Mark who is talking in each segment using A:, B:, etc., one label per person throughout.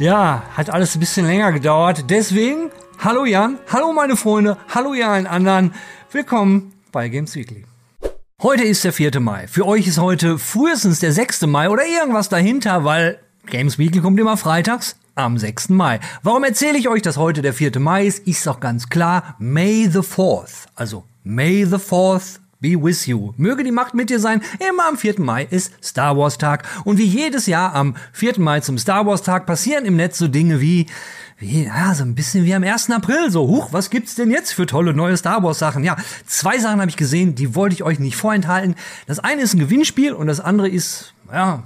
A: Ja, hat alles ein bisschen länger gedauert. Deswegen, hallo Jan, hallo meine Freunde, hallo ihr allen anderen. Willkommen bei Games Weekly. Heute ist der 4. Mai. Für euch ist heute frühestens der 6. Mai oder irgendwas dahinter, weil Games Weekly kommt immer freitags am 6. Mai. Warum erzähle ich euch, dass heute der 4. Mai ist? Ist doch ganz klar. May the 4th. Also May the 4th Be with you. Möge die Macht mit dir sein. Immer am 4. Mai ist Star Wars Tag. Und wie jedes Jahr am 4. Mai zum Star Wars Tag passieren im Netz so Dinge wie, wie, ja, so ein bisschen wie am 1. April. So, huch, was gibt's denn jetzt für tolle neue Star Wars Sachen? Ja, zwei Sachen habe ich gesehen, die wollte ich euch nicht vorenthalten. Das eine ist ein Gewinnspiel und das andere ist, ja,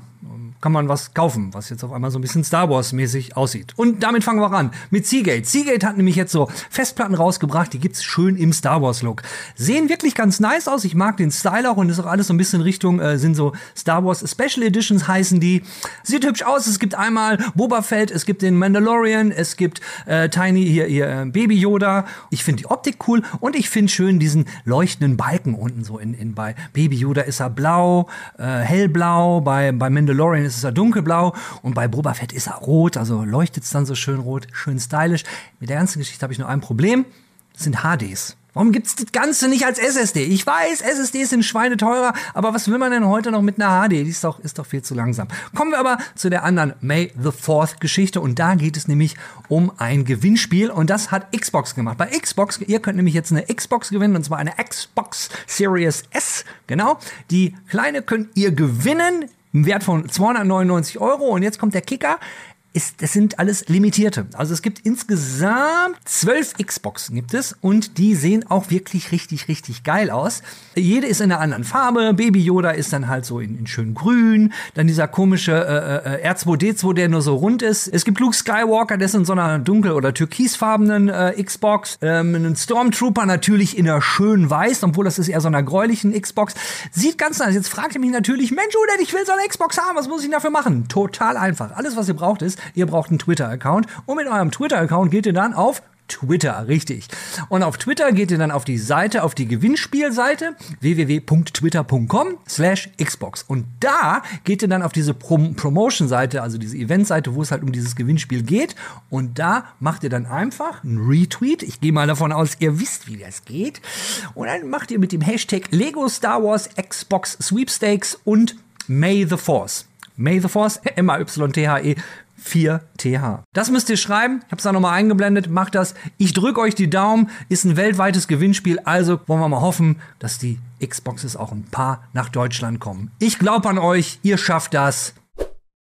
A: kann man was kaufen, was jetzt auf einmal so ein bisschen Star Wars-mäßig aussieht. Und damit fangen wir an mit Seagate. Seagate hat nämlich jetzt so Festplatten rausgebracht, die gibt's schön im Star Wars-Look. Sehen wirklich ganz nice aus. Ich mag den Style auch und ist auch alles so ein bisschen Richtung, äh, sind so Star Wars Special Editions heißen die. Sieht hübsch aus. Es gibt einmal Boba Fett, es gibt den Mandalorian, es gibt äh, Tiny hier, hier äh, Baby Yoda. Ich finde die Optik cool und ich finde schön diesen leuchtenden Balken unten so in, in bei Baby Yoda ist er blau, äh, hellblau, bei, bei Mandalorian ist ist er dunkelblau und bei Boba Fett ist er rot, also leuchtet es dann so schön rot, schön stylisch. Mit der ganzen Geschichte habe ich nur ein Problem, das sind HDs. Warum gibt's das Ganze nicht als SSD? Ich weiß, SSDs sind schweineteurer, aber was will man denn heute noch mit einer HD? Die ist doch, ist doch viel zu langsam. Kommen wir aber zu der anderen May the Fourth Geschichte und da geht es nämlich um ein Gewinnspiel und das hat Xbox gemacht. Bei Xbox, ihr könnt nämlich jetzt eine Xbox gewinnen und zwar eine Xbox Series S, genau. Die kleine könnt ihr gewinnen im Wert von 299 Euro. Und jetzt kommt der Kicker ist, das sind alles limitierte. Also es gibt insgesamt zwölf Xboxen gibt es und die sehen auch wirklich richtig, richtig geil aus. Jede ist in einer anderen Farbe. Baby Yoda ist dann halt so in, in schön grün. Dann dieser komische äh, äh, R2D2, der nur so rund ist. Es gibt Luke Skywalker, der ist in so einer dunkel- oder türkisfarbenen äh, Xbox. Ähm, einen Stormtrooper natürlich in einer schönen Weiß, obwohl das ist eher so einer gräulichen Xbox. Sieht ganz nice. Jetzt fragt ihr mich natürlich, Mensch, Udet, ich will so eine Xbox haben. Was muss ich dafür machen? Total einfach. Alles, was ihr braucht, ist, ihr braucht einen Twitter-Account. Und mit eurem Twitter-Account geht ihr dann auf Twitter, richtig. Und auf Twitter geht ihr dann auf die Seite, auf die Gewinnspielseite www.twitter.com slash Xbox. Und da geht ihr dann auf diese Prom Promotion-Seite, also diese Event-Seite, wo es halt um dieses Gewinnspiel geht. Und da macht ihr dann einfach einen Retweet. Ich gehe mal davon aus, ihr wisst, wie das geht. Und dann macht ihr mit dem Hashtag Lego Star Wars Xbox Sweepstakes und May the Force. May the Force, M-A-Y-T-H-E 4TH. Das müsst ihr schreiben. Ich habe es da nochmal eingeblendet. Macht das. Ich drücke euch die Daumen. Ist ein weltweites Gewinnspiel. Also wollen wir mal hoffen, dass die Xboxes auch ein paar nach Deutschland kommen. Ich glaube an euch. Ihr schafft das.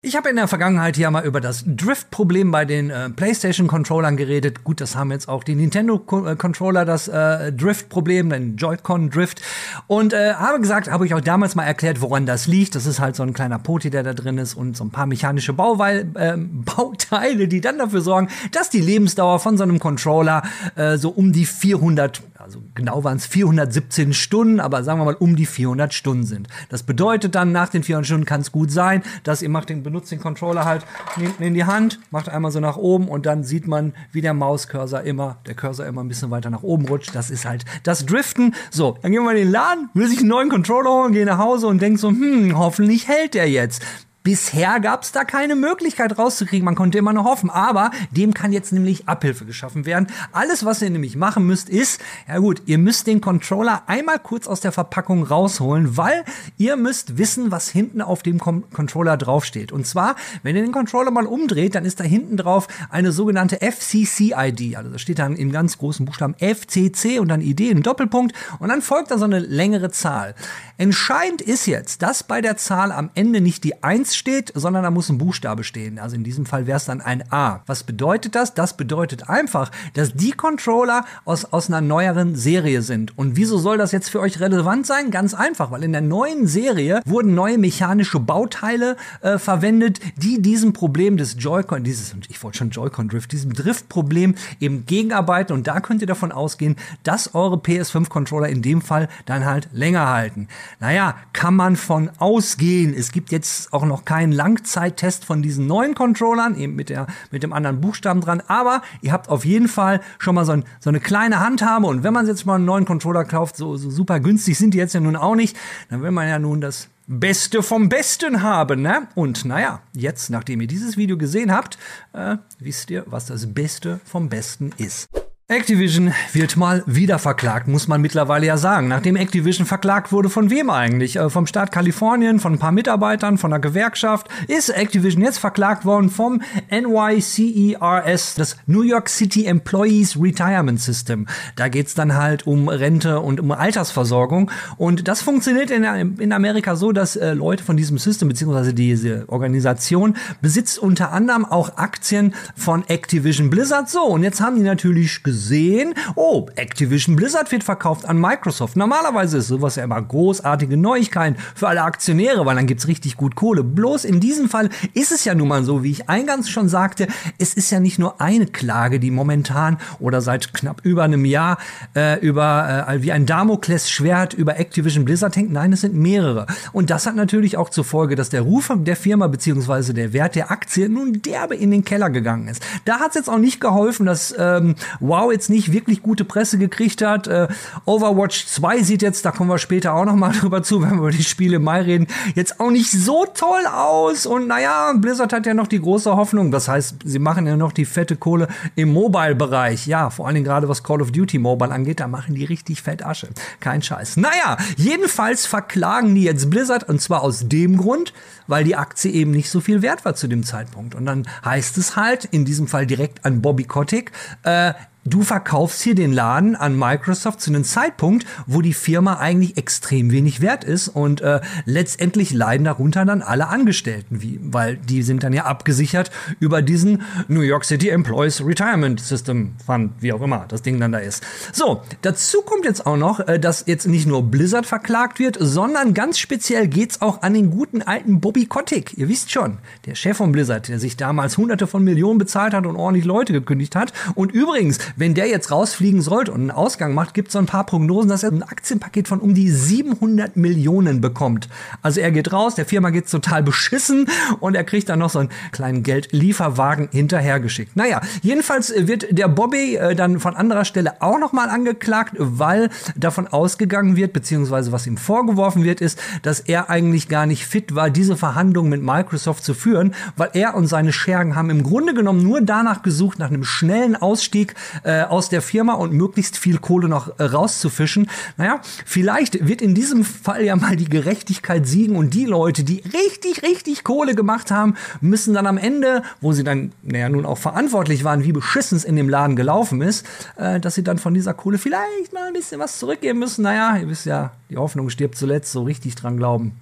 A: Ich habe in der Vergangenheit ja mal über das Drift-Problem bei den äh, PlayStation-Controllern geredet. Gut, das haben jetzt auch die Nintendo-Controller, das äh, Drift-Problem, den Joy-Con-Drift. Und äh, habe gesagt, habe ich auch damals mal erklärt, woran das liegt. Das ist halt so ein kleiner Poti, der da drin ist und so ein paar mechanische Bauweil, äh, Bauteile, die dann dafür sorgen, dass die Lebensdauer von so einem Controller äh, so um die 400 also genau waren es 417 Stunden, aber sagen wir mal um die 400 Stunden sind. Das bedeutet dann, nach den 400 Stunden kann es gut sein, dass ihr macht den, benutzt den Controller halt, ihn in die Hand, macht einmal so nach oben und dann sieht man, wie der Mauscursor immer, der Cursor immer ein bisschen weiter nach oben rutscht. Das ist halt das Driften. So, dann gehen wir in den Laden, will sich einen neuen Controller holen, geh nach Hause und denkt so, hm, hoffentlich hält der jetzt. Bisher gab es da keine Möglichkeit rauszukriegen. Man konnte immer noch hoffen. Aber dem kann jetzt nämlich Abhilfe geschaffen werden. Alles, was ihr nämlich machen müsst, ist, ja gut, ihr müsst den Controller einmal kurz aus der Verpackung rausholen, weil ihr müsst wissen, was hinten auf dem Com Controller draufsteht. Und zwar, wenn ihr den Controller mal umdreht, dann ist da hinten drauf eine sogenannte FCC-ID. Also da steht dann in ganz großen Buchstaben FCC und dann ID in Doppelpunkt. Und dann folgt da so eine längere Zahl. Entscheidend ist jetzt, dass bei der Zahl am Ende nicht die 1 1 steht, sondern da muss ein Buchstabe stehen. Also in diesem Fall wäre es dann ein A. Was bedeutet das? Das bedeutet einfach, dass die Controller aus, aus einer neueren Serie sind. Und wieso soll das jetzt für euch relevant sein? Ganz einfach, weil in der neuen Serie wurden neue mechanische Bauteile äh, verwendet, die diesem Problem des Joy-Con, dieses, ich wollte schon Joy-Con Drift, diesem Drift-Problem eben gegenarbeiten. Und da könnt ihr davon ausgehen, dass eure PS5-Controller in dem Fall dann halt länger halten. Naja, kann man von ausgehen. Es gibt jetzt auch noch keinen Langzeittest von diesen neuen Controllern, eben mit, der, mit dem anderen Buchstaben dran. Aber ihr habt auf jeden Fall schon mal so, ein, so eine kleine Handhabe. Und wenn man jetzt mal einen neuen Controller kauft, so, so super günstig sind die jetzt ja nun auch nicht, dann will man ja nun das Beste vom Besten haben, ne? Und naja, jetzt, nachdem ihr dieses Video gesehen habt, äh, wisst ihr, was das Beste vom Besten ist. Activision wird mal wieder verklagt, muss man mittlerweile ja sagen. Nachdem Activision verklagt wurde, von wem eigentlich? Äh, vom Staat Kalifornien, von ein paar Mitarbeitern, von der Gewerkschaft. Ist Activision jetzt verklagt worden vom NYCERS, das New York City Employees Retirement System. Da geht's dann halt um Rente und um Altersversorgung. Und das funktioniert in, in Amerika so, dass äh, Leute von diesem System, beziehungsweise diese Organisation, besitzt unter anderem auch Aktien von Activision Blizzard. So, und jetzt haben die natürlich gesagt, gesehen, oh, Activision Blizzard wird verkauft an Microsoft. Normalerweise ist sowas ja immer großartige Neuigkeiten für alle Aktionäre, weil dann gibt's richtig gut Kohle. Bloß in diesem Fall ist es ja nun mal so, wie ich eingangs schon sagte, es ist ja nicht nur eine Klage, die momentan oder seit knapp über einem Jahr äh, über äh, wie ein Damoklesschwert über Activision Blizzard hängt. Nein, es sind mehrere. Und das hat natürlich auch zur Folge, dass der Ruf der Firma beziehungsweise der Wert der Aktie nun derbe in den Keller gegangen ist. Da hat es jetzt auch nicht geholfen, dass ähm, Wow jetzt nicht wirklich gute Presse gekriegt hat. Äh, Overwatch 2 sieht jetzt, da kommen wir später auch noch mal drüber zu, wenn wir über die Spiele im Mai reden, jetzt auch nicht so toll aus. Und naja, Blizzard hat ja noch die große Hoffnung. Das heißt, sie machen ja noch die fette Kohle im Mobile-Bereich. Ja, vor allen Dingen gerade was Call of Duty Mobile angeht, da machen die richtig fett Asche. Kein Scheiß. Naja, jedenfalls verklagen die jetzt Blizzard und zwar aus dem Grund, weil die Aktie eben nicht so viel wert war zu dem Zeitpunkt. Und dann heißt es halt, in diesem Fall direkt an Bobby Kotick, äh, du verkaufst hier den Laden an Microsoft zu einem Zeitpunkt, wo die Firma eigentlich extrem wenig wert ist und äh, letztendlich leiden darunter dann alle Angestellten, wie, weil die sind dann ja abgesichert über diesen New York City Employees Retirement System Fund, wie auch immer das Ding dann da ist. So, dazu kommt jetzt auch noch, äh, dass jetzt nicht nur Blizzard verklagt wird, sondern ganz speziell geht's auch an den guten alten Bobby Kotick. Ihr wisst schon, der Chef von Blizzard, der sich damals hunderte von Millionen bezahlt hat und ordentlich Leute gekündigt hat. Und übrigens, wenn der jetzt rausfliegen sollte und einen Ausgang macht, gibt es so ein paar Prognosen, dass er ein Aktienpaket von um die 700 Millionen bekommt. Also er geht raus, der Firma geht's total beschissen und er kriegt dann noch so einen kleinen Geldlieferwagen hinterhergeschickt. Naja, jedenfalls wird der Bobby äh, dann von anderer Stelle auch nochmal angeklagt, weil davon ausgegangen wird, beziehungsweise was ihm vorgeworfen wird, ist, dass er eigentlich gar nicht fit war, diese Verhandlungen mit Microsoft zu führen, weil er und seine Schergen haben im Grunde genommen nur danach gesucht, nach einem schnellen Ausstieg äh, aus der Firma und möglichst viel Kohle noch äh, rauszufischen. Naja, vielleicht wird in diesem Fall ja mal die Gerechtigkeit siegen und die Leute, die richtig, richtig Kohle gemacht haben, müssen dann am Ende, wo sie dann, naja, nun auch verantwortlich waren, wie beschissen es in dem Laden gelaufen ist, äh, dass sie dann von dieser Kohle vielleicht mal ein bisschen was zurückgeben müssen. Naja, ihr wisst ja, die Hoffnung stirbt zuletzt, so richtig dran glauben.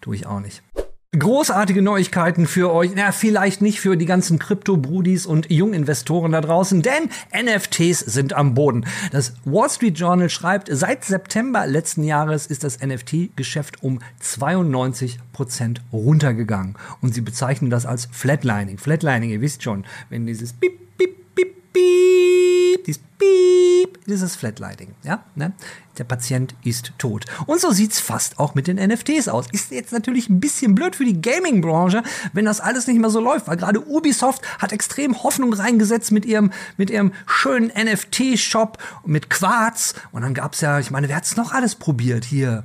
A: Tue ich auch nicht. Großartige Neuigkeiten für euch, na, vielleicht nicht für die ganzen Krypto-Brudis und Junginvestoren da draußen, denn NFTs sind am Boden. Das Wall Street Journal schreibt, seit September letzten Jahres ist das NFT-Geschäft um 92 Prozent runtergegangen. Und sie bezeichnen das als Flatlining. Flatlining, ihr wisst schon, wenn dieses Bip, Bip, Bip, Bip, dieses Piep, dieses Flatlining. Ja, ne? Der Patient ist tot. Und so sieht's fast auch mit den NFTs aus. Ist jetzt natürlich ein bisschen blöd für die Gaming-Branche, wenn das alles nicht mehr so läuft, weil gerade Ubisoft hat extrem Hoffnung reingesetzt mit ihrem, mit ihrem schönen NFT-Shop mit Quarz. Und dann gab's ja, ich meine, wer hat's noch alles probiert hier?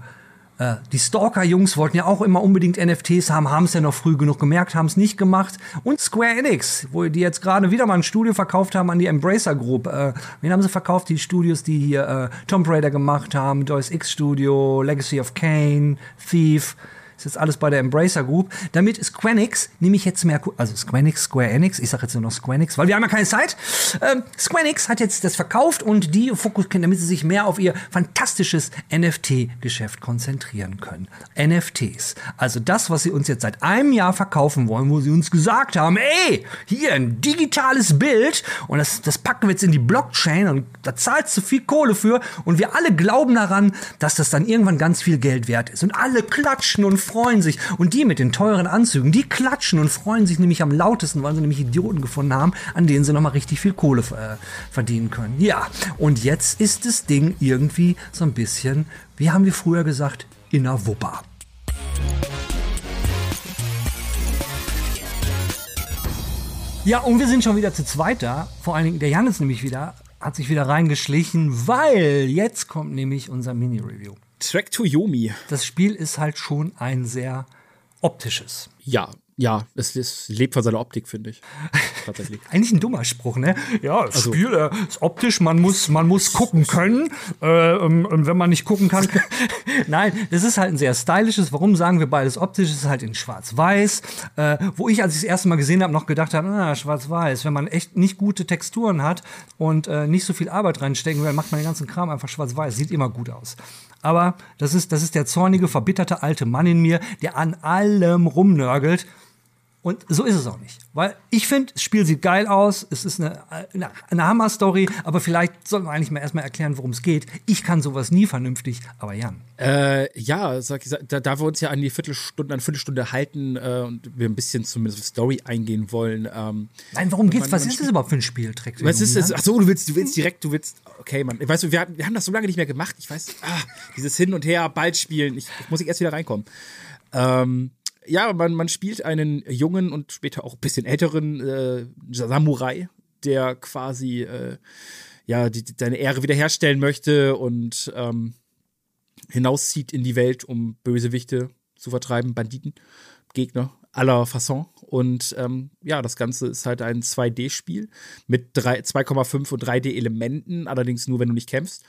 A: Äh, die Stalker-Jungs wollten ja auch immer unbedingt NFTs haben, haben es ja noch früh genug gemerkt, haben es nicht gemacht. Und Square Enix, wo die jetzt gerade wieder mal ein Studio verkauft haben an die Embracer Group. Äh, wen haben sie verkauft? Die Studios, die hier äh, Tomb Raider gemacht haben, Deus X Studio, Legacy of Kane, Thief. Ist jetzt alles bei der Embracer Group, damit Square Enix nämlich jetzt mehr, also Square Enix, Square Enix, ich sage jetzt nur noch Square Enix, weil wir haben ja keine Zeit. Ähm, Square Enix hat jetzt das verkauft und die fokussieren, damit sie sich mehr auf ihr fantastisches NFT-Geschäft konzentrieren können. NFTs. Also das, was sie uns jetzt seit einem Jahr verkaufen wollen, wo sie uns gesagt haben, ey, hier ein digitales Bild und das, das packen wir jetzt in die Blockchain und da zahlst du viel Kohle für und wir alle glauben daran, dass das dann irgendwann ganz viel Geld wert ist. Und alle klatschen und freuen sich. Und die mit den teuren Anzügen, die klatschen und freuen sich nämlich am lautesten, weil sie nämlich Idioten gefunden haben, an denen sie nochmal richtig viel Kohle äh, verdienen können. Ja, und jetzt ist das Ding irgendwie so ein bisschen, wie haben wir früher gesagt, in der Wupper. Ja, und wir sind schon wieder zu zweit da. Vor allen Dingen, der Jan ist nämlich wieder, hat sich wieder reingeschlichen, weil jetzt kommt nämlich unser Mini-Review.
B: Track to Yomi.
A: Das Spiel ist halt schon ein sehr optisches.
B: Ja, ja, es, es lebt von seiner Optik, finde ich.
A: Tatsächlich. Eigentlich ein dummer Spruch, ne? Ja, das also, Spiel äh, ist optisch, man muss, man muss gucken können. Äh, und, und wenn man nicht gucken kann. Nein, das ist halt ein sehr stylisches. Warum sagen wir beides optisch? Es ist halt in Schwarz-Weiß. Äh, wo ich, als ich das erste Mal gesehen habe, noch gedacht habe, ah, Schwarz-Weiß. Wenn man echt nicht gute Texturen hat und äh, nicht so viel Arbeit reinstecken will, macht man den ganzen Kram einfach schwarz-weiß. Sieht immer gut aus. Aber das ist, das ist der zornige, verbitterte alte Mann in mir, der an allem rumnörgelt. Und so ist es auch nicht. Weil ich finde, das Spiel sieht geil aus, es ist eine, eine, eine Hammer-Story, aber vielleicht sollten wir eigentlich mal erstmal erklären, worum es geht. Ich kann sowas nie vernünftig, aber Jan.
B: Äh, ja, sag ich, da, da wir uns ja an die Viertelstunde, an Viertelstunde halten äh, und wir ein bisschen zumindest auf Story eingehen wollen. Ähm,
A: Nein, warum geht's? Was ist das überhaupt für ein Spiel?
B: Was ist das? Ach so, du willst, du willst direkt, du willst, okay, Mann. Weißt du, wir, wir haben das so lange nicht mehr gemacht. Ich weiß, ah, dieses Hin und Her, bald spielen. Ich, ich muss ich erst wieder reinkommen. Ähm, ja, man, man spielt einen jungen und später auch ein bisschen älteren äh, Samurai, der quasi äh, ja die, seine Ehre wiederherstellen möchte und ähm, hinauszieht in die Welt, um Bösewichte zu vertreiben, Banditen, Gegner aller Fasson. Und ähm, ja, das Ganze ist halt ein 2D-Spiel mit 2,5 und 3D-Elementen, allerdings nur, wenn du nicht kämpfst.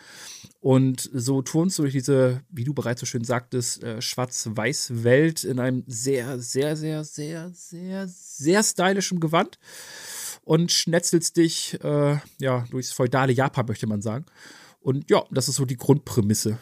B: Und so turnst du durch diese, wie du bereits so schön sagtest, äh, schwarz-weiß-Welt in einem sehr, sehr, sehr, sehr, sehr, sehr stylischen Gewand und schnetzelst dich äh, ja durchs feudale Japan, möchte man sagen. Und ja, das ist so die Grundprämisse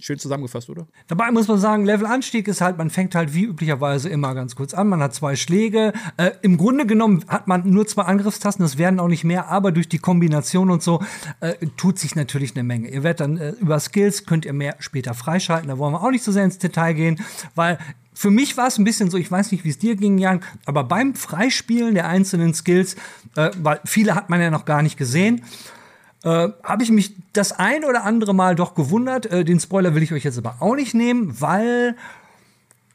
B: Schön zusammengefasst, oder?
A: Dabei muss man sagen, Levelanstieg ist halt, man fängt halt wie üblicherweise immer ganz kurz an. Man hat zwei Schläge. Äh, Im Grunde genommen hat man nur zwei Angriffstasten, das werden auch nicht mehr, aber durch die Kombination und so äh, tut sich natürlich eine Menge. Ihr werdet dann äh, über Skills, könnt ihr mehr später freischalten. Da wollen wir auch nicht so sehr ins Detail gehen, weil für mich war es ein bisschen so, ich weiß nicht, wie es dir ging, Jan, aber beim Freispielen der einzelnen Skills, äh, weil viele hat man ja noch gar nicht gesehen, äh, habe ich mich das ein oder andere Mal doch gewundert. Äh, den Spoiler will ich euch jetzt aber auch nicht nehmen, weil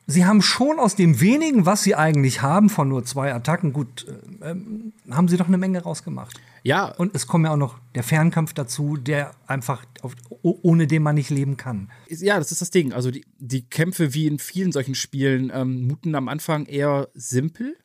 A: sie haben schon aus dem wenigen, was sie eigentlich haben, von nur zwei Attacken, gut, äh, ähm, haben sie doch eine Menge rausgemacht.
B: Ja.
A: Und es kommt ja auch noch der Fernkampf dazu, der einfach, auf, ohne den man nicht leben kann.
B: Ja, das ist das Ding. Also die, die Kämpfe, wie in vielen solchen Spielen, ähm, muten am Anfang eher simpel,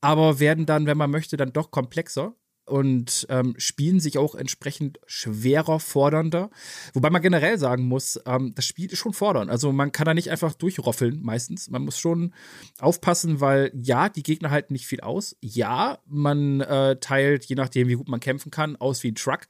B: aber werden dann, wenn man möchte, dann doch komplexer und ähm, spielen sich auch entsprechend schwerer, fordernder. Wobei man generell sagen muss, ähm, das Spiel ist schon fordernd. Also man kann da nicht einfach durchroffeln meistens. Man muss schon aufpassen, weil ja, die Gegner halten nicht viel aus. Ja, man äh, teilt, je nachdem, wie gut man kämpfen kann, aus wie ein Truck.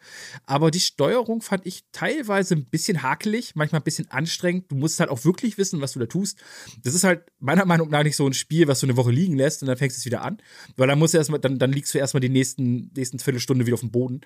B: Aber die Steuerung fand ich teilweise ein bisschen hakelig, manchmal ein bisschen anstrengend. Du musst halt auch wirklich wissen, was du da tust. Das ist halt meiner Meinung nach nicht so ein Spiel, was du eine Woche liegen lässt und dann fängst du es wieder an. Weil dann musst du erstmal, dann, dann liegst du erstmal die nächsten, nächsten Viertelstunde wieder auf dem Boden.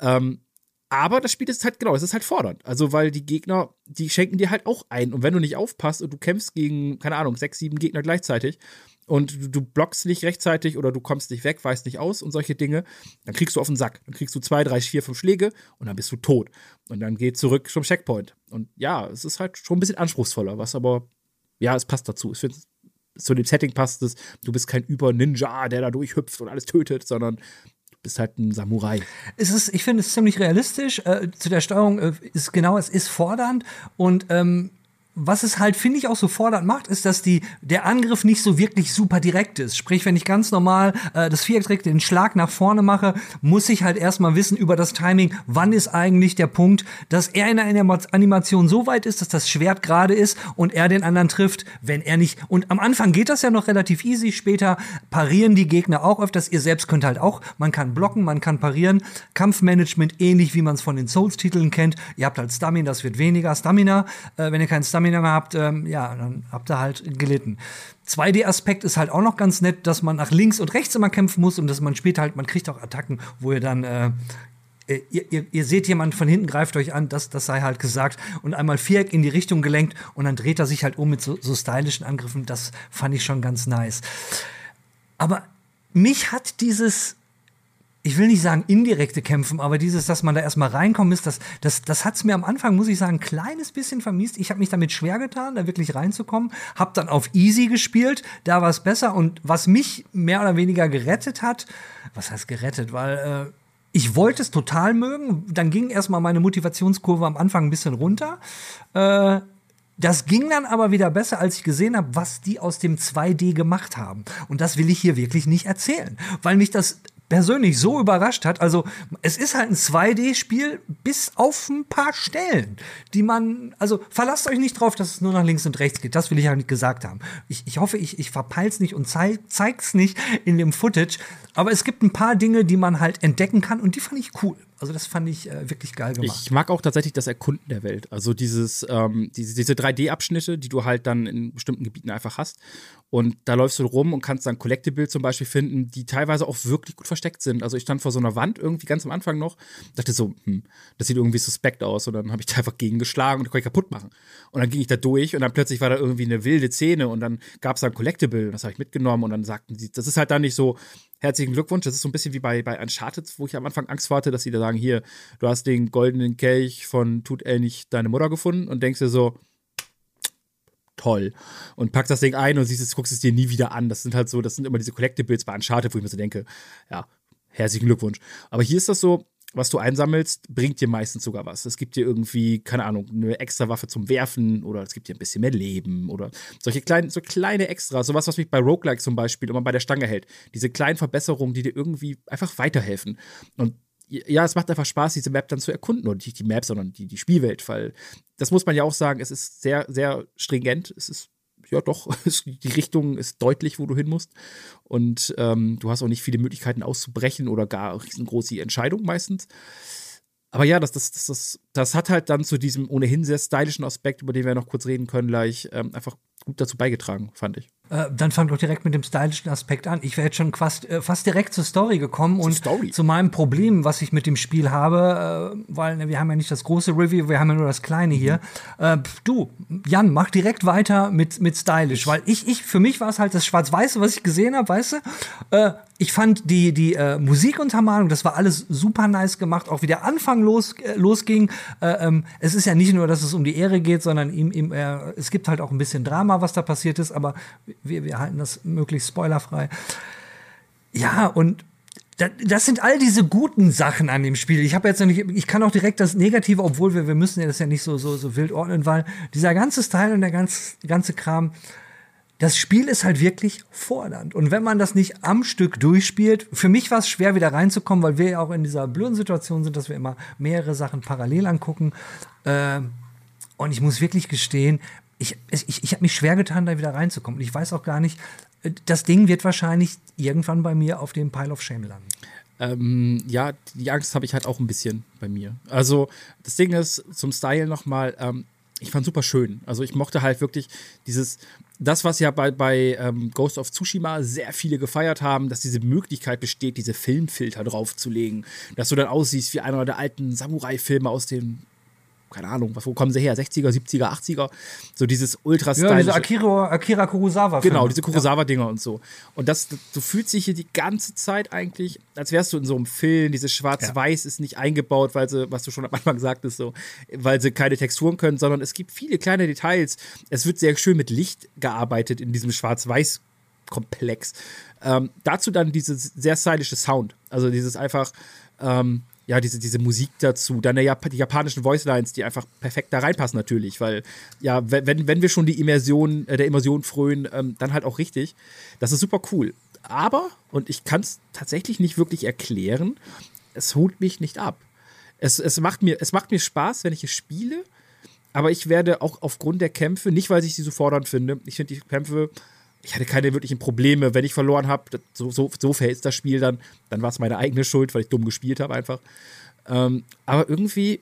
B: Ähm, aber das Spiel ist halt, genau, es ist halt fordernd. Also, weil die Gegner, die schenken dir halt auch ein. Und wenn du nicht aufpasst und du kämpfst gegen, keine Ahnung, sechs, sieben Gegner gleichzeitig und du, du blockst nicht rechtzeitig oder du kommst nicht weg, weißt nicht aus und solche Dinge, dann kriegst du auf den Sack. Dann kriegst du zwei, drei, vier, fünf Schläge und dann bist du tot. Und dann geht zurück zum Checkpoint. Und ja, es ist halt schon ein bisschen anspruchsvoller, was aber, ja, es passt dazu. Ich finde, zu dem Setting passt es. Du bist kein Über-Ninja, der da durchhüpft und alles tötet, sondern bist halt ein Samurai.
A: Es ist, ich finde es ziemlich realistisch. Äh, zu der Steuerung äh, ist genau, es ist fordernd und ähm, was es halt, finde ich, auch so fordernd macht, ist, dass die, der Angriff nicht so wirklich super direkt ist. Sprich, wenn ich ganz normal äh, das Viereck direkt den Schlag nach vorne mache, muss ich halt erstmal wissen über das Timing, wann ist eigentlich der Punkt, dass er in der Animation so weit ist, dass das Schwert gerade ist und er den anderen trifft, wenn er nicht. Und am Anfang geht das ja noch relativ easy, später parieren die Gegner auch öfters. Ihr selbst könnt halt auch, man kann blocken, man kann parieren. Kampfmanagement ähnlich wie man es von den Souls-Titeln kennt. Ihr habt halt Stamina, das wird weniger Stamina. Äh, wenn ihr kein Stamina Stamina mehr habt, ähm, ja, dann habt ihr halt gelitten. 2D-Aspekt ist halt auch noch ganz nett, dass man nach links und rechts immer kämpfen muss und dass man später halt, man kriegt auch Attacken, wo ihr dann äh, Ihr, ihr, ihr, seht jemand von hinten greift euch an, das, das sei halt gesagt und einmal Viereck in die Richtung gelenkt und dann dreht er sich halt um mit so, so stylischen Angriffen. Das fand ich schon ganz nice. Aber mich hat dieses ich will nicht sagen indirekte Kämpfen, aber dieses, dass man da erstmal reinkommen ist, das, das, das hat es mir am Anfang, muss ich sagen, ein kleines bisschen vermisst. Ich habe mich damit schwer getan, da wirklich reinzukommen. Hab dann auf Easy gespielt, da war es besser. Und was mich mehr oder weniger gerettet hat, was heißt gerettet, weil äh, ich wollte es total mögen. Dann ging erstmal meine Motivationskurve am Anfang ein bisschen runter. Äh, das ging dann aber wieder besser, als ich gesehen habe, was die aus dem 2D gemacht haben. Und das will ich hier wirklich nicht erzählen, weil mich das persönlich so überrascht hat. Also es ist halt ein 2D-Spiel bis auf ein paar Stellen, die man, also verlasst euch nicht drauf, dass es nur nach links und rechts geht. Das will ich halt nicht gesagt haben. Ich, ich hoffe, ich, ich verpeil's nicht und zeig, zeig's nicht in dem Footage. Aber es gibt ein paar Dinge, die man halt entdecken kann und die fand ich cool. Also das fand ich äh, wirklich geil gemacht.
B: Ich mag auch tatsächlich das Erkunden der Welt. Also dieses, ähm, diese, diese 3D-Abschnitte, die du halt dann in bestimmten Gebieten einfach hast. Und da läufst du rum und kannst dann Collectibles zum Beispiel finden, die teilweise auch wirklich gut versteckt sind. Also ich stand vor so einer Wand irgendwie ganz am Anfang noch, dachte so, hm, das sieht irgendwie suspekt aus. Und dann habe ich da einfach gegen geschlagen und konnte ich kaputt machen. Und dann ging ich da durch und dann plötzlich war da irgendwie eine wilde Szene und dann gab es da ein Collectible. Das habe ich mitgenommen und dann sagten sie, das ist halt dann nicht so, herzlichen Glückwunsch. Das ist so ein bisschen wie bei, bei Uncharted, wo ich am Anfang Angst hatte, dass sie da sagen, hier, du hast den goldenen Kelch von Tut er nicht deine Mutter gefunden und denkst dir so, toll. Und packst das Ding ein und siehst es, guckst es dir nie wieder an. Das sind halt so, das sind immer diese Collectibles bei Uncharted, wo ich mir so denke, ja, herzlichen Glückwunsch. Aber hier ist das so, was du einsammelst, bringt dir meistens sogar was. Es gibt dir irgendwie, keine Ahnung, eine extra Waffe zum Werfen oder es gibt dir ein bisschen mehr Leben oder solche kleinen, so kleine Extras. Sowas, was mich bei Roguelike zum Beispiel immer bei der Stange hält. Diese kleinen Verbesserungen, die dir irgendwie einfach weiterhelfen. Und ja, es macht einfach Spaß, diese Map dann zu erkunden. Und nicht die Map, sondern die, die Spielwelt, weil das muss man ja auch sagen, es ist sehr, sehr stringent. Es ist ja doch, die Richtung ist deutlich, wo du hin musst. Und ähm, du hast auch nicht viele Möglichkeiten auszubrechen oder gar riesengroße Entscheidungen meistens. Aber ja, das, das, das, das, das hat halt dann zu diesem ohnehin sehr stylischen Aspekt, über den wir noch kurz reden können, gleich ähm, einfach gut dazu beigetragen, fand ich.
A: Äh, dann fang doch direkt mit dem stylischen Aspekt an. Ich wäre jetzt schon fast, äh, fast direkt zur Story gekommen zur und Story. zu meinem Problem, was ich mit dem Spiel habe, äh, weil ne, wir haben ja nicht das große Review, wir haben ja nur das kleine mhm. hier. Äh, du, Jan, mach direkt weiter mit, mit stylisch, weil ich, ich, für mich war es halt das Schwarz-Weiße, was ich gesehen habe, weißt du? Ich fand die, die äh, Musikuntermalung, das war alles super nice gemacht, auch wie der Anfang los, äh, losging. Äh, ähm, es ist ja nicht nur, dass es um die Ehre geht, sondern ihm, ihm, äh, es gibt halt auch ein bisschen Drama, was da passiert ist, aber wir, wir halten das möglichst spoilerfrei. Ja, und das sind all diese guten Sachen an dem Spiel. Ich habe jetzt nicht, ich kann auch direkt das Negative, obwohl wir, wir müssen ja das ja nicht so, so, so wild ordnen, weil dieser ganze Style und der ganz, ganze Kram, das Spiel ist halt wirklich fordernd. Und wenn man das nicht am Stück durchspielt, für mich war es schwer, wieder reinzukommen, weil wir ja auch in dieser blöden Situation sind, dass wir immer mehrere Sachen parallel angucken. Äh, und ich muss wirklich gestehen, ich, ich, ich habe mich schwer getan, da wieder reinzukommen. Und ich weiß auch gar nicht, äh, das Ding wird wahrscheinlich irgendwann bei mir auf dem Pile of Shame landen.
B: Ähm, ja, die Angst habe ich halt auch ein bisschen bei mir. Also, das Ding ist, zum Style nochmal, ähm, ich fand super schön. Also, ich mochte halt wirklich dieses, das, was ja bei, bei ähm, Ghost of Tsushima sehr viele gefeiert haben, dass diese Möglichkeit besteht, diese Filmfilter draufzulegen, dass du dann aussiehst wie einer der alten Samurai-Filme aus den keine Ahnung, wo kommen sie her? 60er, 70er, 80er? So dieses ultra. Ja, diese
A: Akira, Akira Kurosawa.
B: -Filme. Genau, diese Kurosawa-Dinger und so. Und das, du fühlst dich hier die ganze Zeit eigentlich, als wärst du in so einem Film. Dieses Schwarz-Weiß ja. ist nicht eingebaut, weil sie, was du schon am Anfang sagtest, so, weil sie keine Texturen können, sondern es gibt viele kleine Details. Es wird sehr schön mit Licht gearbeitet in diesem Schwarz-Weiß-Komplex. Ähm, dazu dann dieses sehr stylische Sound. Also dieses einfach, ähm, ja, diese, diese Musik dazu, dann Jap die japanischen Voicelines, die einfach perfekt da reinpassen natürlich, weil ja, wenn, wenn wir schon die Immersion, äh, der Immersion frönen, ähm, dann halt auch richtig. Das ist super cool. Aber, und ich kann es tatsächlich nicht wirklich erklären, es holt mich nicht ab. Es, es, macht mir, es macht mir Spaß, wenn ich es spiele, aber ich werde auch aufgrund der Kämpfe, nicht weil ich sie so fordernd finde, ich finde die Kämpfe ich hatte keine wirklichen Probleme. Wenn ich verloren habe, so, so, so verhält das Spiel dann, dann war es meine eigene Schuld, weil ich dumm gespielt habe einfach. Ähm, aber irgendwie,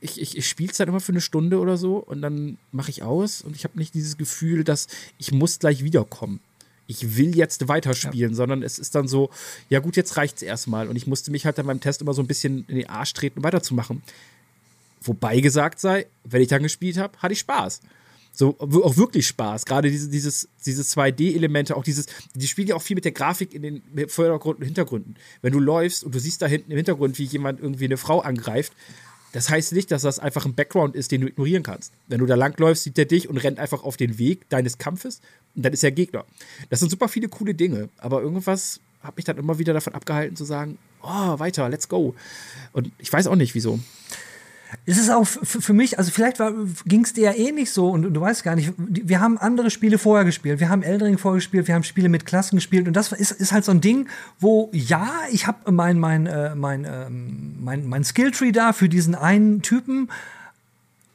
B: ich, ich, ich spiele es dann immer für eine Stunde oder so und dann mache ich aus und ich habe nicht dieses Gefühl, dass ich muss gleich wiederkommen. Ich will jetzt weiterspielen, ja. sondern es ist dann so, ja gut, jetzt reicht es erstmal. Und ich musste mich halt dann beim Test immer so ein bisschen in den Arsch treten, um weiterzumachen. Wobei gesagt sei, wenn ich dann gespielt habe, hatte ich Spaß so auch wirklich Spaß. Gerade diese, dieses, diese 2D-Elemente, auch dieses, die spielen ja auch viel mit der Grafik in den Vordergrund und Hintergründen. Wenn du läufst und du siehst da hinten im Hintergrund, wie jemand irgendwie eine Frau angreift, das heißt nicht, dass das einfach ein Background ist, den du ignorieren kannst. Wenn du da langläufst, sieht er dich und rennt einfach auf den Weg deines Kampfes und dann ist er Gegner. Das sind super viele coole Dinge, aber irgendwas hat mich dann immer wieder davon abgehalten zu sagen, oh, weiter, let's go. Und ich weiß auch nicht, wieso.
A: Es ist auch für mich, also vielleicht ging es dir ja eh nicht so und du weißt gar nicht, wir haben andere Spiele vorher gespielt, wir haben Eldering vorher gespielt, wir haben Spiele mit Klassen gespielt und das ist, ist halt so ein Ding, wo ja, ich habe mein, mein, äh, mein, äh, mein, mein Skilltree da für diesen einen Typen,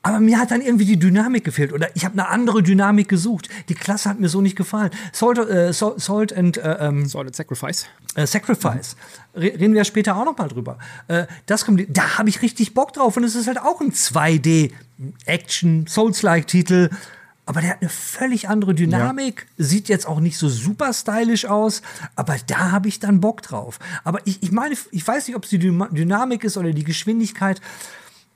A: aber mir hat dann irgendwie die Dynamik gefehlt oder ich habe eine andere Dynamik gesucht. Die Klasse hat mir so nicht gefallen. Salt, äh, Salt, and, äh, ähm,
B: Salt and Sacrifice.
A: Äh, Sacrifice. Mhm. Reden wir später auch noch mal drüber. Äh, das kommt, da habe ich richtig Bock drauf und es ist halt auch ein 2D Action Souls-like Titel. Aber der hat eine völlig andere Dynamik, ja. sieht jetzt auch nicht so super stylisch aus, aber da habe ich dann Bock drauf. Aber ich, ich meine, ich weiß nicht, ob es die Dynamik ist oder die Geschwindigkeit.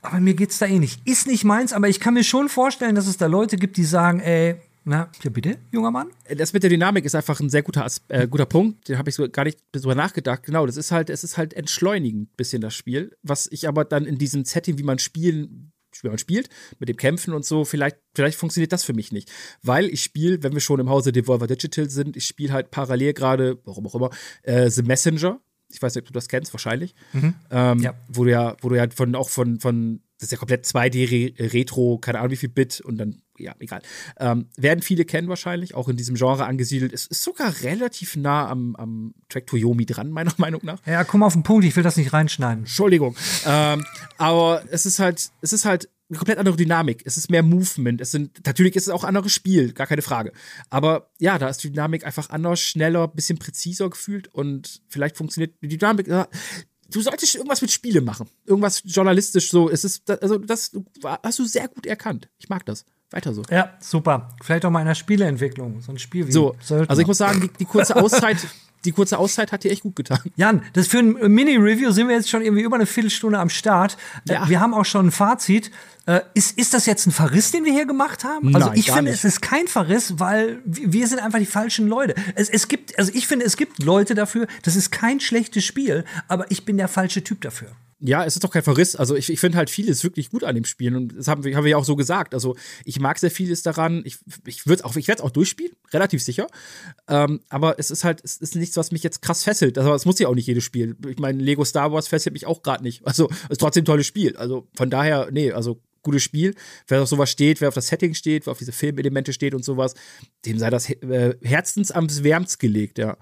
A: Aber mir geht's da eh nicht. Ist nicht meins, aber ich kann mir schon vorstellen, dass es da Leute gibt, die sagen, ey, na, ja bitte, junger Mann?
B: Das mit der Dynamik ist einfach ein sehr guter, äh, guter Punkt. Den habe ich so gar nicht drüber nachgedacht. Genau, das ist halt, es ist halt entschleunigend bisschen das Spiel, was ich aber dann in diesem Setting, wie man spielen, wie man spielt, mit dem Kämpfen und so, vielleicht, vielleicht funktioniert das für mich nicht. Weil ich spiele, wenn wir schon im Hause Devolver Digital sind, ich spiele halt parallel gerade, warum auch immer, äh, The Messenger ich weiß nicht, ob du das kennst, wahrscheinlich. Mhm. Ähm, ja. Wo du ja, wo du ja von, auch von, von, das ist ja komplett 2D-Retro, keine Ahnung wie viel Bit und dann, ja, egal. Ähm, werden viele kennen wahrscheinlich, auch in diesem Genre angesiedelt. Es ist sogar relativ nah am, am Track Toyomi dran, meiner Meinung nach.
A: Ja, komm auf den Punkt, ich will das nicht reinschneiden.
B: Entschuldigung. ähm, aber es ist halt, es ist halt eine komplett andere Dynamik. Es ist mehr Movement. Es sind, natürlich ist es auch ein anderes Spiel, gar keine Frage. Aber ja, da ist die Dynamik einfach anders, schneller, bisschen präziser gefühlt und vielleicht funktioniert die Dynamik. Du solltest irgendwas mit Spiele machen. Irgendwas journalistisch so. Es ist, also das hast du sehr gut erkannt. Ich mag das. Weiter so.
A: Ja, super. Vielleicht auch mal in der Spieleentwicklung. So ein Spiel wie.
B: So, also ich muss sagen, die, die kurze Auszeit die kurze Auszeit hat dir echt gut getan.
A: Jan, das für ein Mini-Review sind wir jetzt schon irgendwie über eine Viertelstunde am Start. Äh, ja. wir haben auch schon ein Fazit. Äh, ist, ist das jetzt ein Verriss, den wir hier gemacht haben? Also Nein, ich finde, nicht. es ist kein Verriss, weil wir sind einfach die falschen Leute. Es, es gibt, also ich finde, es gibt Leute dafür, das ist kein schlechtes Spiel, aber ich bin der falsche Typ dafür.
B: Ja, es ist doch kein Verriss. Also ich, ich finde halt vieles wirklich gut an dem Spiel und das haben wir, haben wir ja auch so gesagt. Also ich mag sehr vieles daran. Ich, ich ich werde es auch durchspielen, relativ sicher. Ähm, aber es ist halt, es ist nichts, was mich jetzt krass fesselt. Also es muss ja auch nicht jedes Spiel. Ich meine, Lego Star Wars fesselt mich auch gerade nicht. Also es ist trotzdem ein tolles Spiel. Also von daher, nee, also gutes Spiel. Wer auf sowas steht, wer auf das Setting steht, wer auf diese Filmelemente steht und sowas, dem sei das äh, herzens am Wärmst gelegt, ja.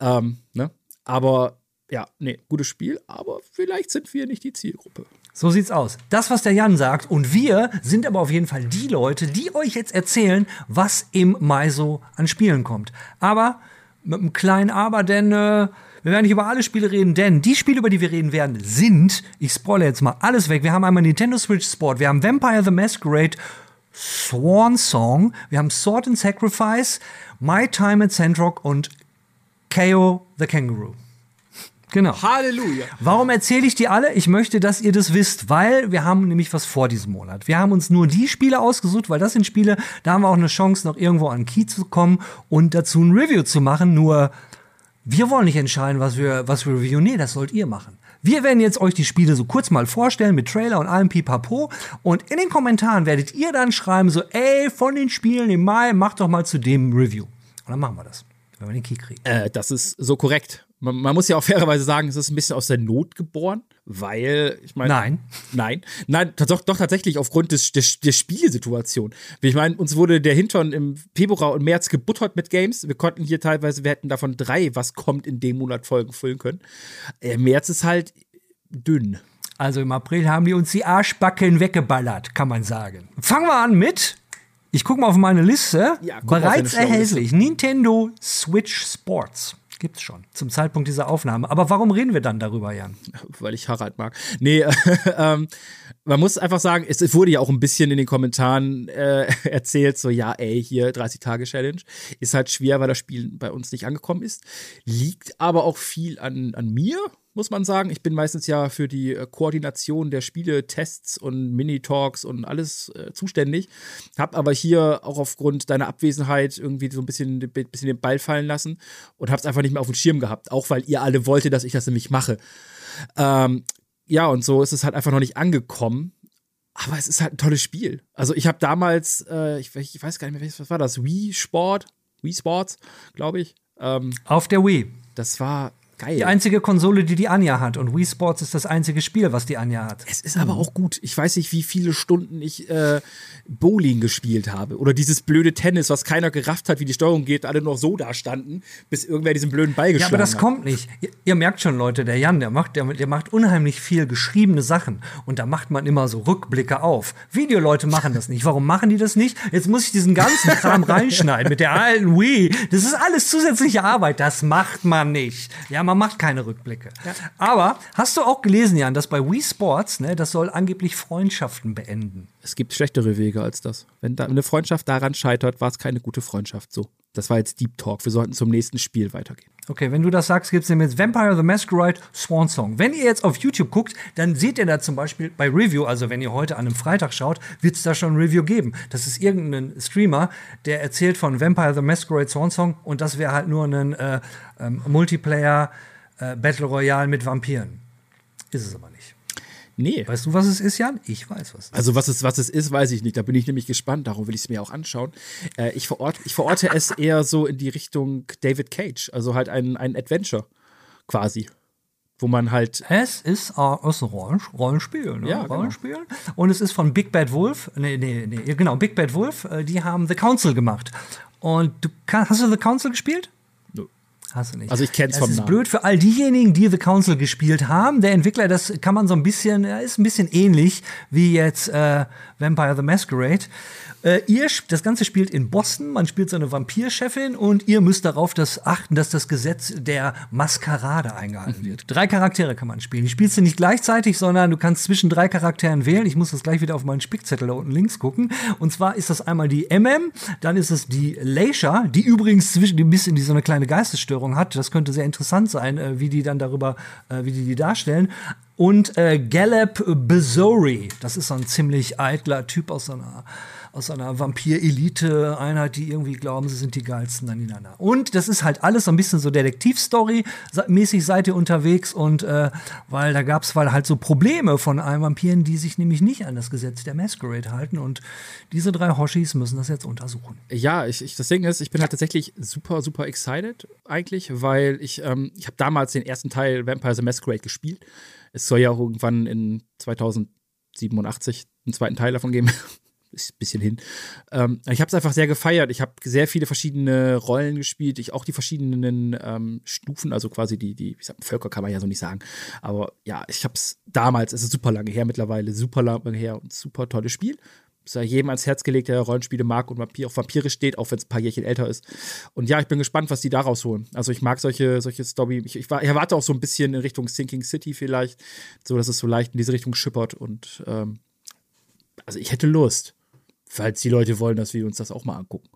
B: Ähm, ne? Aber ja, nee, gutes Spiel, aber vielleicht sind wir nicht die Zielgruppe.
A: So sieht's aus. Das, was der Jan sagt, und wir sind aber auf jeden Fall die Leute, die euch jetzt erzählen, was im Mai so an Spielen kommt. Aber mit einem kleinen Aber, denn äh, wir werden nicht über alle Spiele reden, denn die Spiele, über die wir reden werden, sind, ich spoilere jetzt mal alles weg. Wir haben einmal Nintendo Switch Sport, wir haben Vampire the Masquerade, Swan Song, wir haben Sword and Sacrifice, My Time at Sandrock und KO the Kangaroo. Genau.
B: Halleluja.
A: Warum erzähle ich die alle? Ich möchte, dass ihr das wisst, weil wir haben nämlich was vor diesem Monat. Wir haben uns nur die Spiele ausgesucht, weil das sind Spiele, da haben wir auch eine Chance, noch irgendwo an Key zu kommen und dazu ein Review zu machen. Nur wir wollen nicht entscheiden, was wir, was wir reviewen. Nee, das sollt ihr machen. Wir werden jetzt euch die Spiele so kurz mal vorstellen mit Trailer und allem Pipapo. Und in den Kommentaren werdet ihr dann schreiben so, ey, von den Spielen im Mai, macht doch mal zu dem Review. Und dann machen wir das. Wenn wir den Key kriegen.
B: Äh, das ist so korrekt. Man, man, muss ja auch fairerweise sagen, es ist ein bisschen aus der Not geboren, weil, ich meine.
A: Nein.
B: Nein. Nein, doch, doch tatsächlich aufgrund des, des, der Spielsituation. Ich meine, uns wurde der Hintern im Februar und März gebuttert mit Games. Wir konnten hier teilweise, wir hätten davon drei, was kommt in dem Monat Folgen füllen können. Äh, März ist halt dünn.
A: Also im April haben die uns die Arschbacken weggeballert, kann man sagen. Fangen wir an mit ich gucke mal auf meine Liste. Ja, Bereits erhältlich. Nintendo Switch Sports. Gibt's schon zum Zeitpunkt dieser Aufnahme. Aber warum reden wir dann darüber, Jan?
B: Weil ich Harald mag. Nee, ähm, man muss einfach sagen, es, wurde ja auch ein bisschen in den Kommentaren äh, erzählt, so ja, ey, hier 30-Tage-Challenge. Ist halt schwer, weil das Spiel bei uns nicht angekommen ist. Liegt aber auch viel an, an mir, muss man sagen. Ich bin meistens ja für die äh, Koordination der Spiele, Tests und Mini-Talks und alles äh, zuständig. Hab aber hier auch aufgrund deiner Abwesenheit irgendwie so ein bisschen, bisschen den Ball fallen lassen und hab's einfach nicht mehr auf dem Schirm gehabt. Auch weil ihr alle wolltet, dass ich das nämlich mache. Ähm, ja, und so ist es halt einfach noch nicht angekommen. Aber es ist halt ein tolles Spiel. Also ich habe damals, äh, ich, ich, weiß gar nicht mehr, was war das? Wii Sport? Wii Sports, glaube ich.
A: Ähm, Auf der Wii.
B: Das war Geil.
A: Die einzige Konsole, die die Anja hat. Und Wii Sports ist das einzige Spiel, was die Anja hat.
B: Es ist aber auch gut. Ich weiß nicht, wie viele Stunden ich äh, Bowling gespielt habe. Oder dieses blöde Tennis, was keiner gerafft hat, wie die Steuerung geht, alle noch so da standen, bis irgendwer diesen blöden Ball geschlagen hat. Ja, aber
A: das
B: hat.
A: kommt nicht. Ihr, ihr, merkt schon, Leute, der Jan, der macht, der, der macht unheimlich viel geschriebene Sachen. Und da macht man immer so Rückblicke auf. Videoleute machen das nicht. Warum machen die das nicht? Jetzt muss ich diesen ganzen Kram reinschneiden mit der alten Wii. Das ist alles zusätzliche Arbeit. Das macht man nicht. Ja, man macht keine Rückblicke. Ja. Aber hast du auch gelesen, Jan, dass bei Wii Sports, ne, das soll angeblich Freundschaften beenden?
B: Es gibt schlechtere Wege als das. Wenn da eine Freundschaft daran scheitert, war es keine gute Freundschaft so. Das war jetzt Deep Talk. Wir sollten zum nächsten Spiel weitergehen.
A: Okay, wenn du das sagst, gibt es nämlich Vampire the Masquerade Swan Song. Wenn ihr jetzt auf YouTube guckt, dann seht ihr da zum Beispiel bei Review, also wenn ihr heute an einem Freitag schaut, wird es da schon ein Review geben. Das ist irgendein Streamer, der erzählt von Vampire the Masquerade Swan Song und das wäre halt nur ein äh, ähm, Multiplayer äh, Battle Royale mit Vampiren. Ist es aber nicht.
B: Nee.
A: Weißt du, was es ist, Jan? Ich weiß, was es ist.
B: Also, was es, was es ist, weiß ich nicht. Da bin ich nämlich gespannt. Darum will ich es mir auch anschauen. Äh, ich, verorte, ich verorte es eher so in die Richtung David Cage. Also halt ein, ein Adventure quasi. Wo man halt.
A: Es ist, äh, ein Rollen, Rollenspiel. Ne? Ja, genau. Rollenspiel. Genau. Und es ist von Big Bad Wolf. Nee, nee, nee. Genau, Big Bad Wolf. Äh, die haben The Council gemacht. Und du kann, hast du The Council gespielt? Hast du nicht.
B: Also ich kenne es vom
A: Namen. Das ist blöd für all diejenigen, die The Council gespielt haben. Der Entwickler, das kann man so ein bisschen, ist ein bisschen ähnlich wie jetzt äh, Vampire the Masquerade. Äh, ihr, das Ganze spielt in Boston, man spielt so eine Vampirchefin und ihr müsst darauf das achten, dass das Gesetz der Maskerade eingehalten wird. Drei Charaktere kann man spielen. Die spielst du nicht gleichzeitig, sondern du kannst zwischen drei Charakteren wählen. Ich muss das gleich wieder auf meinen Spickzettel da unten links gucken. Und zwar ist das einmal die MM, dann ist es die Leisha, die übrigens zwischen, die ein bisschen die so eine kleine Geistesstörung hat. Das könnte sehr interessant sein, äh, wie die dann darüber, äh, wie die die darstellen und äh, Gallup Bezori. Das ist so ein ziemlich eitler Typ aus so einer aus einer Vampir-Elite-Einheit, die irgendwie glauben, sie sind die geilsten aneinander. Und das ist halt alles so ein bisschen so Detektivstory-mäßig seid ihr unterwegs und äh, weil da gab es weil halt so Probleme von einem Vampiren, die sich nämlich nicht an das Gesetz der Masquerade halten und diese drei Hoshis müssen das jetzt untersuchen.
B: Ja, ich, ich das Ding ist, ich bin halt tatsächlich super, super excited eigentlich, weil ich, ähm, ich habe damals den ersten Teil Vampire the Masquerade gespielt. Es soll ja auch irgendwann in 2087 einen zweiten Teil davon geben ist ein bisschen hin. Ähm, ich habe es einfach sehr gefeiert. Ich habe sehr viele verschiedene Rollen gespielt, ich auch die verschiedenen ähm, Stufen, also quasi die, die, sag, Völker kann man ja so nicht sagen. Aber ja, ich habe es damals, es ist super lange her mittlerweile, super lange her und super tolles Spiel. Ist ja jedem ans Herz gelegt, der Rollenspiele mag und Vampir, auf Vampire steht, auch wenn es ein paar Jährchen älter ist. Und ja, ich bin gespannt, was die da rausholen. Also ich mag solche, solche Story. Ich, ich, ich erwarte auch so ein bisschen in Richtung Sinking City vielleicht, so dass es so leicht in diese Richtung schippert und ähm, also ich hätte Lust. Falls die Leute wollen, dass wir uns das auch mal angucken.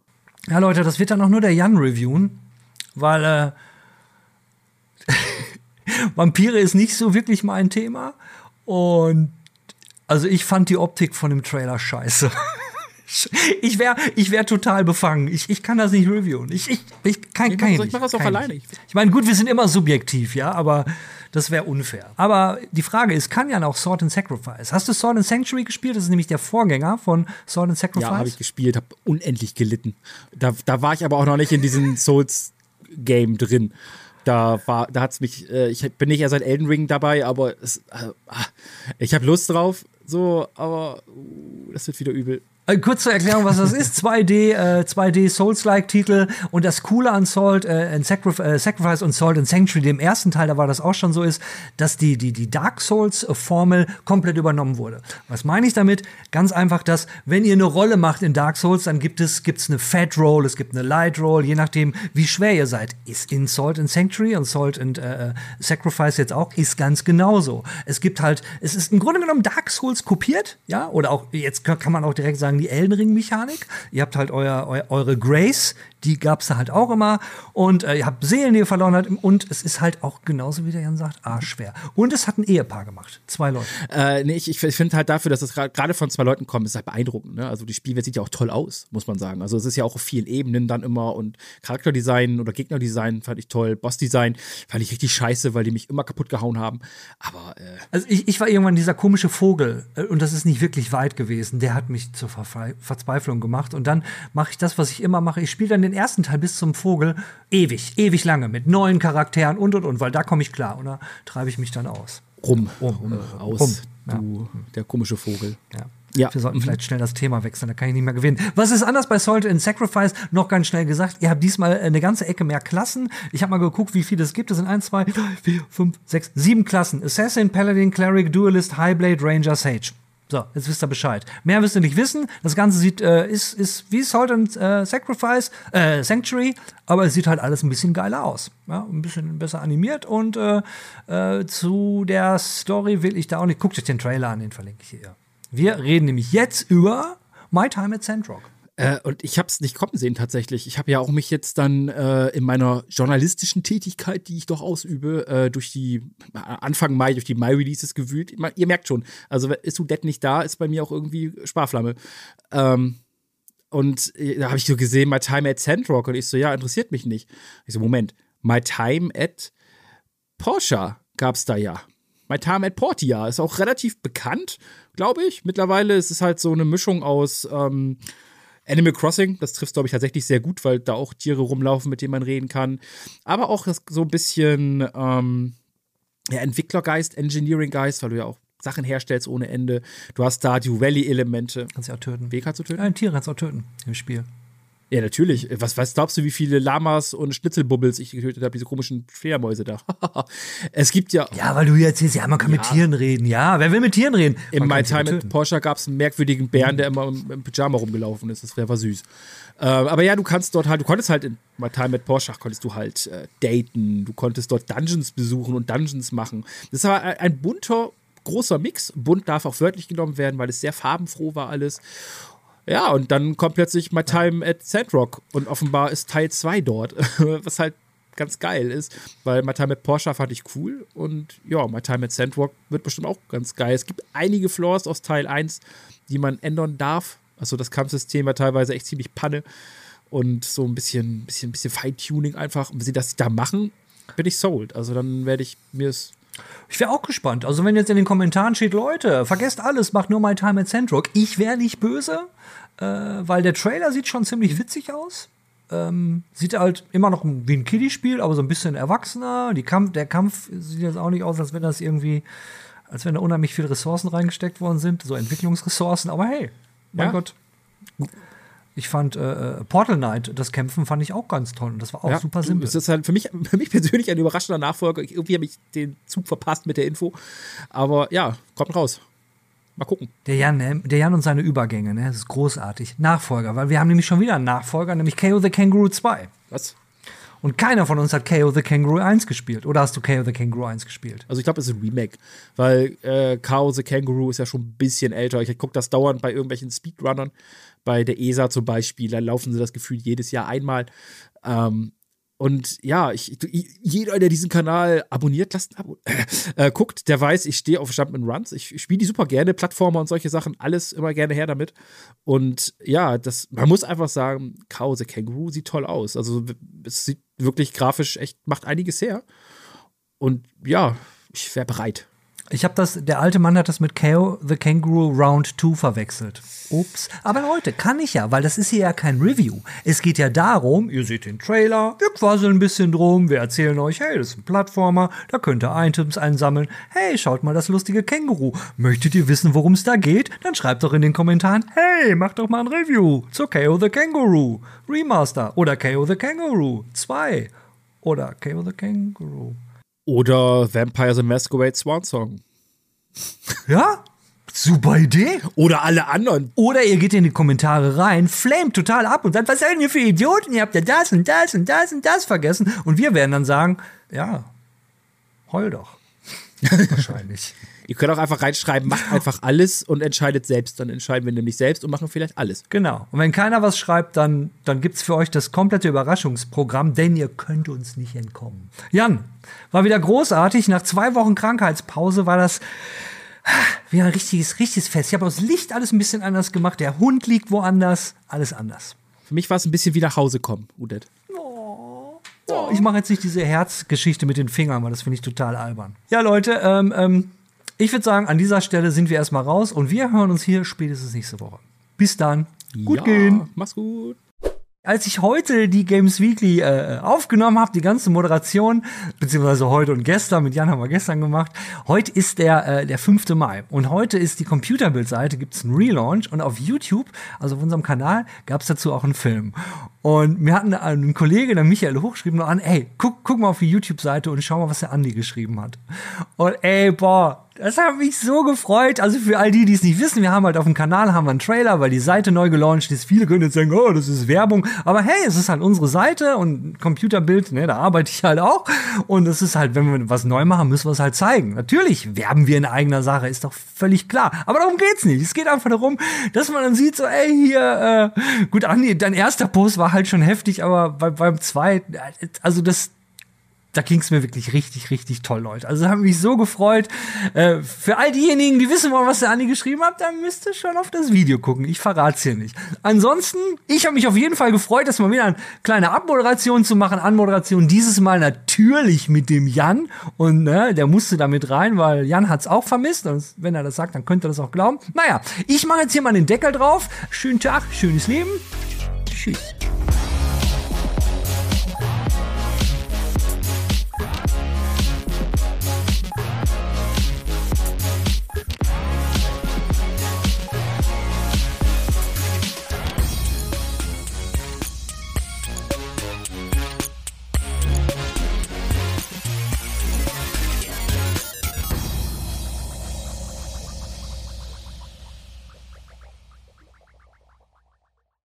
A: Ja, Leute, das wird dann auch nur der Jan reviewen, weil äh, Vampire ist nicht so wirklich mein Thema. Und also ich fand die Optik von dem Trailer scheiße. ich wäre ich wär total befangen. Ich, ich kann das nicht reviewen. Ich, ich, ich kann, ich kann
B: mach, ich mach das auch alleine.
A: Ich, ich meine, gut, wir sind immer subjektiv, ja, aber das wäre unfair. Aber die Frage ist, kann ja auch Sword and Sacrifice. Hast du Sword and Sanctuary gespielt? Das ist nämlich der Vorgänger von Sword and Sacrifice.
B: Ja, habe ich gespielt, habe unendlich gelitten. Da, da war ich aber auch noch nicht in diesen Souls Game drin. Da war, da hat's mich, äh, ich bin nicht erst seit Elden Ring dabei, aber es, äh, ich habe Lust drauf, so, aber uh, das wird wieder übel.
A: Äh, kurz zur Erklärung, was das ist. 2D, äh, 2D Souls-like-Titel. Und das Coole an Salt äh, and Sacrif äh, Sacrifice und Salt and Sanctuary, dem ersten Teil, da war das auch schon so, ist, dass die, die, die Dark Souls-Formel komplett übernommen wurde. Was meine ich damit? Ganz einfach, dass, wenn ihr eine Rolle macht in Dark Souls, dann gibt es gibt's eine Fat Roll, es gibt eine Light Roll, je nachdem, wie schwer ihr seid. Ist in Salt and Sanctuary und Salt and äh, Sacrifice jetzt auch, ist ganz genauso. Es gibt halt, es ist im Grunde genommen Dark Souls kopiert, ja, oder auch, jetzt kann man auch direkt sagen, die Elden Ring-Mechanik. Ihr habt halt euer, eu, eure Grace, die gab es da halt auch immer. Und äh, ihr habt Seelen, die ihr verloren habt. Und es ist halt auch genauso, wie der Jan sagt, arschschwer. Und es hat ein Ehepaar gemacht. Zwei Leute.
B: Äh, nee, ich, ich finde halt dafür, dass es gerade von zwei Leuten kommt, ist halt beeindruckend. Ne? Also die Spielwelt sieht ja auch toll aus, muss man sagen. Also es ist ja auch auf vielen Ebenen dann immer. Und Charakterdesign oder Gegnerdesign fand ich toll. Bossdesign fand ich richtig scheiße, weil die mich immer kaputt gehauen haben. Aber äh
A: Also ich, ich war irgendwann dieser komische Vogel. Äh, und das ist nicht wirklich weit gewesen. Der hat mich zur Ver Verzweiflung gemacht. Und dann mache ich das, was ich immer mache. Ich spiele dann den ersten Teil bis zum Vogel ewig, ewig lange mit neuen Charakteren und und und, weil da komme ich klar. Und da treibe ich mich dann aus.
B: Rum, rum, rum äh, aus. Rum. Du, ja. der komische Vogel.
A: Ja. Ja. Wir sollten vielleicht schnell das Thema wechseln, da kann ich nicht mehr gewinnen. Was ist anders bei Salt in Sacrifice? Noch ganz schnell gesagt, ihr habt diesmal eine ganze Ecke mehr Klassen. Ich habe mal geguckt, wie viele es gibt. Es sind 1, 2, 3, 4, 5, 6, 7 Klassen. Assassin, Paladin, Cleric, Duelist, Highblade, Ranger, Sage. So, jetzt wisst ihr Bescheid. Mehr wisst ihr nicht wissen. Das Ganze sieht, äh, ist, ist wie Salt and äh, Sacrifice, äh, Sanctuary, aber es sieht halt alles ein bisschen geiler aus. Ja, ein bisschen besser animiert und äh, äh, zu der Story will ich da auch nicht. Guckt euch den Trailer an, den verlinke ich hier. Wir reden nämlich jetzt über My Time at Sandrock.
B: Äh, und ich habe es nicht kommen sehen tatsächlich. Ich habe ja auch mich jetzt dann äh, in meiner journalistischen Tätigkeit, die ich doch ausübe, äh, durch die Anfang Mai, durch die Mai-Releases gewühlt. Ihr merkt schon, also ist Dead nicht da, ist bei mir auch irgendwie Sparflamme. Ähm, und äh, da habe ich so gesehen, My Time at Sandrock. Und ich so, ja, interessiert mich nicht. Ich so, Moment, My Time at Porsche gab's da ja. My Time at Portia ist auch relativ bekannt, glaube ich. Mittlerweile ist es halt so eine Mischung aus ähm, Animal Crossing, das trifft, glaube ich, tatsächlich sehr gut, weil da auch Tiere rumlaufen, mit denen man reden kann. Aber auch so ein bisschen ähm, ja, Entwicklergeist, Engineering-Geist, weil du ja auch Sachen herstellst ohne Ende. Du hast da die Valley-Elemente.
A: Kannst du auch töten.
B: Wie kannst du töten?
A: Ja, ein Tier kannst du auch töten im Spiel.
B: Ja, natürlich. Was, was glaubst du, wie viele Lamas und Schnitzelbubbels ich getötet habe, diese komischen Fledermäuse da? es gibt ja.
A: Ja, weil du jetzt erzählst, ja, man kann ja. mit Tieren reden. Ja, wer will mit Tieren reden?
B: In My Time mit Porsche gab es einen merkwürdigen Bären, der immer im, im Pyjama rumgelaufen ist. Das war süß. Äh, aber ja, du kannst dort halt, du konntest halt in My Time mit Porsche, konntest du halt äh, daten, du konntest dort Dungeons besuchen und Dungeons machen. Das war ein bunter, großer Mix. Bunt darf auch wörtlich genommen werden, weil es sehr farbenfroh war alles. Ja, und dann kommt plötzlich My Time at Sandrock und offenbar ist Teil 2 dort, was halt ganz geil ist, weil My Time at Porsche fand ich cool und ja, My Time at Sandrock wird bestimmt auch ganz geil. Es gibt einige Flaws aus Teil 1, die man ändern darf. Also das Kampfsystem war teilweise echt ziemlich Panne und so ein bisschen, bisschen, bisschen Feintuning einfach. Und wenn sie das da machen, bin ich sold. Also dann werde ich mir es
A: ich wäre auch gespannt. Also, wenn jetzt in den Kommentaren steht, Leute, vergesst alles, macht nur My Time at Sandrock. Ich wäre nicht böse äh, weil der Trailer sieht schon ziemlich witzig aus. Ähm, sieht halt immer noch wie ein Kiddie-Spiel, aber so ein bisschen erwachsener. Die Kampf, der Kampf sieht jetzt auch nicht aus, als wenn das irgendwie, als wenn da unheimlich viele Ressourcen reingesteckt worden sind, so Entwicklungsressourcen. Aber hey, mein ja. Gott. Ich fand äh, äh Portal Knight, das Kämpfen fand ich auch ganz toll und das war auch ja, super simpel.
B: Das ist halt für mich, für mich persönlich ein überraschender Nachfolger. Irgendwie habe ich den Zug verpasst mit der Info. Aber ja, kommt raus. Mal gucken.
A: Der Jan, ne, der Jan und seine Übergänge, ne? Das ist großartig. Nachfolger, weil wir haben nämlich schon wieder einen Nachfolger, nämlich KO the Kangaroo 2.
B: Was?
A: Und keiner von uns hat KO the Kangaroo 1 gespielt. Oder hast du KO the Kangaroo 1 gespielt?
B: Also ich glaube, es ist ein Remake. Weil äh, KO the Kangaroo ist ja schon ein bisschen älter. Ich gucke das dauernd bei irgendwelchen Speedrunnern. Bei der ESA zum Beispiel. Da laufen sie das Gefühl jedes Jahr einmal. Ähm, und ja, ich, jeder, der diesen Kanal abonniert, lasst Abo, äh, guckt, der weiß, ich stehe auf Jump'n'Runs. Runs. Ich spiele die super gerne, Plattformer und solche Sachen, alles immer gerne her damit. Und ja, das, man muss einfach sagen, Kao the Kangaroo sieht toll aus. Also es sieht wirklich grafisch echt, macht einiges her. Und ja, ich wäre bereit.
A: Ich habe das, der alte Mann hat das mit KO the Kangaroo Round 2 verwechselt. Ups. Aber Leute, kann ich ja, weil das ist hier ja kein Review. Es geht ja darum, ihr seht den Trailer, wir quasseln ein bisschen drum, wir erzählen euch, hey, das ist ein Plattformer, da könnt ihr Items einsammeln. Hey, schaut mal das lustige Känguru. Möchtet ihr wissen, worum es da geht? Dann schreibt doch in den Kommentaren, hey, macht doch mal ein Review zu KO the Kangaroo Remaster oder KO the Kangaroo 2 oder KO the Kangaroo.
B: Oder Vampire the Masquerade Swan Song.
A: Ja? Super Idee.
B: Oder alle anderen.
A: Oder ihr geht in die Kommentare rein, flamet total ab und sagt, was seid ihr für Idioten? Ihr habt ja das und das und das und das vergessen. Und wir werden dann sagen, ja, heul doch. Wahrscheinlich.
B: Ihr könnt auch einfach reinschreiben, macht einfach alles und entscheidet selbst. Dann entscheiden wir nämlich selbst und machen vielleicht alles.
A: Genau. Und wenn keiner was schreibt, dann, dann gibt es für euch das komplette Überraschungsprogramm, denn ihr könnt uns nicht entkommen. Jan, war wieder großartig. Nach zwei Wochen Krankheitspause war das wie ein richtiges, richtiges Fest. Ich habe aus Licht alles ein bisschen anders gemacht. Der Hund liegt woanders, alles anders.
B: Für mich war es ein bisschen wie nach Hause kommen, Udet.
A: Oh, ich mache jetzt nicht diese Herzgeschichte mit den Fingern, weil das finde ich total albern. Ja, Leute, ähm, ähm, ich würde sagen, an dieser Stelle sind wir erstmal raus und wir hören uns hier spätestens nächste Woche. Bis dann. Gut
B: ja,
A: gehen.
B: Mach's gut.
A: Als ich heute die Games Weekly äh, aufgenommen habe, die ganze Moderation, beziehungsweise heute und gestern, mit Jan haben wir gestern gemacht, heute ist der, äh, der 5. Mai und heute ist die Computerbild-Seite, gibt es einen Relaunch und auf YouTube, also auf unserem Kanal, gab es dazu auch einen Film. Und mir hat ein, Kollege, der Michael hochgeschrieben, noch an, ey, guck, guck mal auf die YouTube-Seite und schau mal, was der Andi geschrieben hat. Und ey, boah, das hat mich so gefreut. Also für all die, die es nicht wissen, wir haben halt auf dem Kanal haben wir einen Trailer, weil die Seite neu gelauncht ist. Viele können jetzt sagen, oh, das ist Werbung. Aber hey, es ist halt unsere Seite und Computerbild, ne, da arbeite ich halt auch. Und es ist halt, wenn wir was neu machen, müssen wir es halt zeigen. Natürlich werben wir in eigener Sache, ist doch völlig klar. Aber darum geht's nicht. Es geht einfach darum, dass man dann sieht, so, ey, hier, äh, gut, Andi, dein erster Post war halt schon heftig, aber bei, beim zweiten, also das, da ging es mir wirklich richtig, richtig toll, Leute. Also haben mich so gefreut. Äh, für all diejenigen, die wissen wollen, was der Andi geschrieben hat, dann müsst ihr schon auf das Video gucken. Ich verrate es hier nicht. Ansonsten, ich habe mich auf jeden Fall gefreut, dass mal wieder eine kleine Abmoderation zu machen. Anmoderation dieses Mal natürlich mit dem Jan. Und ne, der musste da mit rein, weil Jan hat es auch vermisst. Und wenn er das sagt, dann könnt ihr das auch glauben. Naja, ich mache jetzt hier mal den Deckel drauf. Schönen Tag, schönes Leben. Tschüss.